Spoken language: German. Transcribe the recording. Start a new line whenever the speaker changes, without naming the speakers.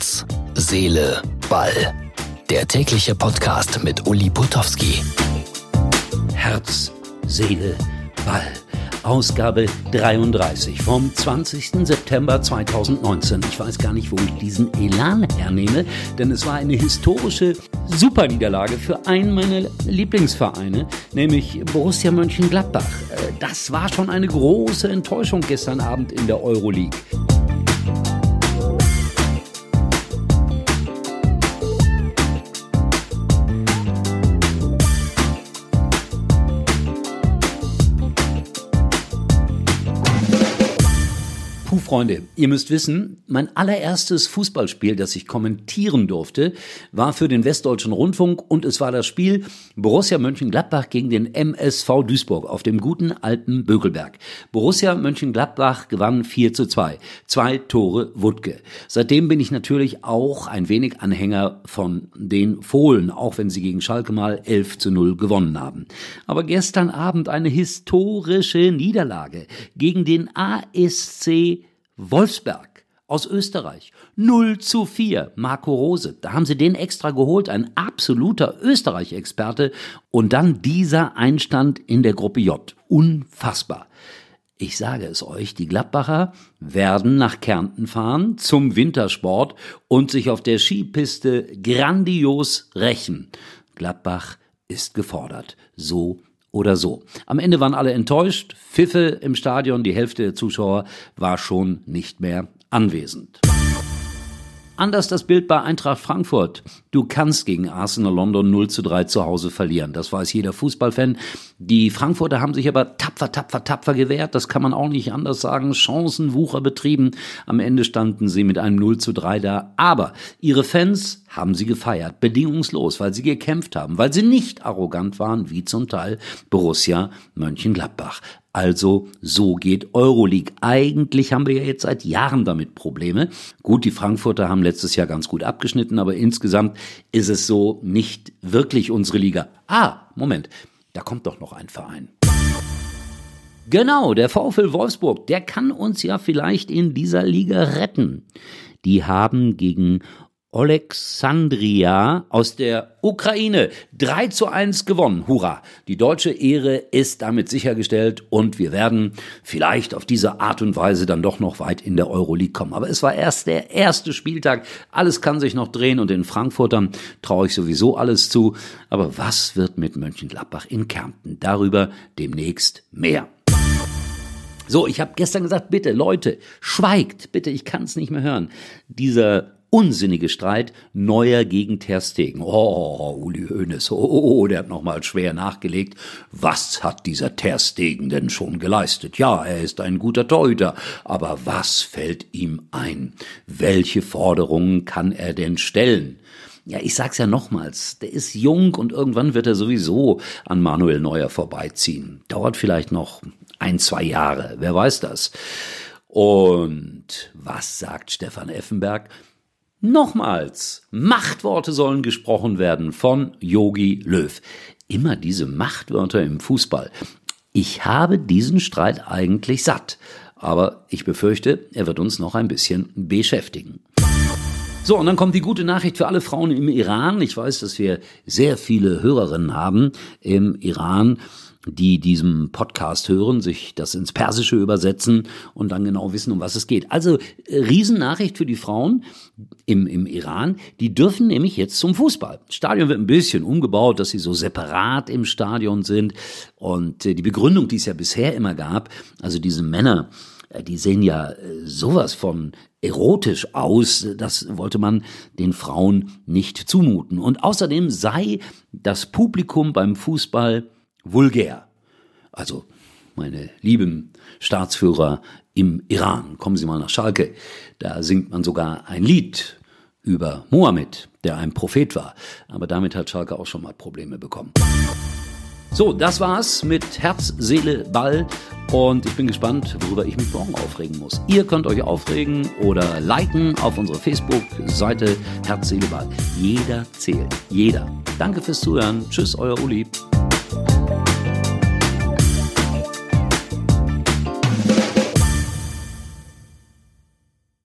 Herz, Seele, Ball. Der tägliche Podcast mit Uli Putowski.
Herz, Seele, Ball. Ausgabe 33 vom 20. September 2019. Ich weiß gar nicht, wo ich diesen Elan hernehme, denn es war eine historische Superniederlage für einen meiner Lieblingsvereine, nämlich Borussia Mönchengladbach. Äh, das war schon eine große Enttäuschung gestern Abend in der Euroleague. Freunde, ihr müsst wissen, mein allererstes Fußballspiel, das ich kommentieren durfte, war für den Westdeutschen Rundfunk und es war das Spiel Borussia Mönchengladbach gegen den MSV Duisburg auf dem guten alten Bökelberg. Borussia Mönchengladbach gewann 4 zu 2. Zwei Tore Wutke. Seitdem bin ich natürlich auch ein wenig Anhänger von den Fohlen, auch wenn sie gegen Schalke mal 11 zu 0 gewonnen haben. Aber gestern Abend eine historische Niederlage gegen den ASC Wolfsberg aus Österreich. 0 zu 4. Marco Rose. Da haben sie den extra geholt. Ein absoluter Österreich-Experte. Und dann dieser Einstand in der Gruppe J. Unfassbar. Ich sage es euch, die Gladbacher werden nach Kärnten fahren zum Wintersport und sich auf der Skipiste grandios rächen. Gladbach ist gefordert. So oder so. Am Ende waren alle enttäuscht, Pfiffe im Stadion, die Hälfte der Zuschauer war schon nicht mehr anwesend. Anders das Bild bei Eintracht Frankfurt. Du kannst gegen Arsenal London 0 zu 3 zu Hause verlieren. Das weiß jeder Fußballfan. Die Frankfurter haben sich aber tapfer, tapfer, tapfer gewehrt. Das kann man auch nicht anders sagen. Chancenwucher betrieben. Am Ende standen sie mit einem 0 zu 3 da. Aber ihre Fans haben sie gefeiert. Bedingungslos, weil sie gekämpft haben. Weil sie nicht arrogant waren, wie zum Teil Borussia Mönchengladbach. Also so geht Euroleague. Eigentlich haben wir ja jetzt seit Jahren damit Probleme. Gut, die Frankfurter haben letztes Jahr ganz gut abgeschnitten, aber insgesamt ist es so nicht wirklich unsere Liga. Ah, Moment, da kommt doch noch ein Verein. Genau, der VfL Wolfsburg, der kann uns ja vielleicht in dieser Liga retten. Die haben gegen Alexandria aus der Ukraine 3 zu 1 gewonnen. Hurra! Die deutsche Ehre ist damit sichergestellt und wir werden vielleicht auf diese Art und Weise dann doch noch weit in der Euroleague kommen. Aber es war erst der erste Spieltag. Alles kann sich noch drehen und den Frankfurtern traue ich sowieso alles zu. Aber was wird mit Mönchengladbach in Kärnten? Darüber demnächst mehr. So, ich habe gestern gesagt, bitte Leute, schweigt, bitte, ich kann es nicht mehr hören. Dieser unsinnige Streit Neuer gegen Ter Stegen. Oh, Uli Hoeneß, oh, oh, der hat nochmal schwer nachgelegt. Was hat dieser Ter Stegen denn schon geleistet? Ja, er ist ein guter Torhüter, aber was fällt ihm ein? Welche Forderungen kann er denn stellen? Ja, ich sag's ja nochmals, der ist jung und irgendwann wird er sowieso an Manuel Neuer vorbeiziehen. Dauert vielleicht noch ein, zwei Jahre, wer weiß das. Und was sagt Stefan Effenberg? Nochmals, Machtworte sollen gesprochen werden von Yogi Löw. Immer diese Machtwörter im Fußball. Ich habe diesen Streit eigentlich satt, aber ich befürchte, er wird uns noch ein bisschen beschäftigen. So, und dann kommt die gute Nachricht für alle Frauen im Iran. Ich weiß, dass wir sehr viele Hörerinnen haben im Iran die diesem Podcast hören, sich das ins Persische übersetzen und dann genau wissen, um was es geht. Also äh, Riesennachricht für die Frauen im, im Iran, die dürfen nämlich jetzt zum Fußball. Stadion wird ein bisschen umgebaut, dass sie so separat im Stadion sind. Und äh, die Begründung, die es ja bisher immer gab, also diese Männer, äh, die sehen ja sowas von erotisch aus, das wollte man den Frauen nicht zumuten. Und außerdem sei das Publikum beim Fußball vulgär. Also, meine lieben Staatsführer im Iran, kommen Sie mal nach Schalke. Da singt man sogar ein Lied über Mohammed, der ein Prophet war. Aber damit hat Schalke auch schon mal Probleme bekommen. So, das war's mit Herz, Seele, Ball. Und ich bin gespannt, worüber ich mich morgen aufregen muss. Ihr könnt euch aufregen oder liken auf unserer Facebook-Seite Herz, Seele, Ball. Jeder zählt. Jeder. Danke fürs Zuhören. Tschüss, euer Uli.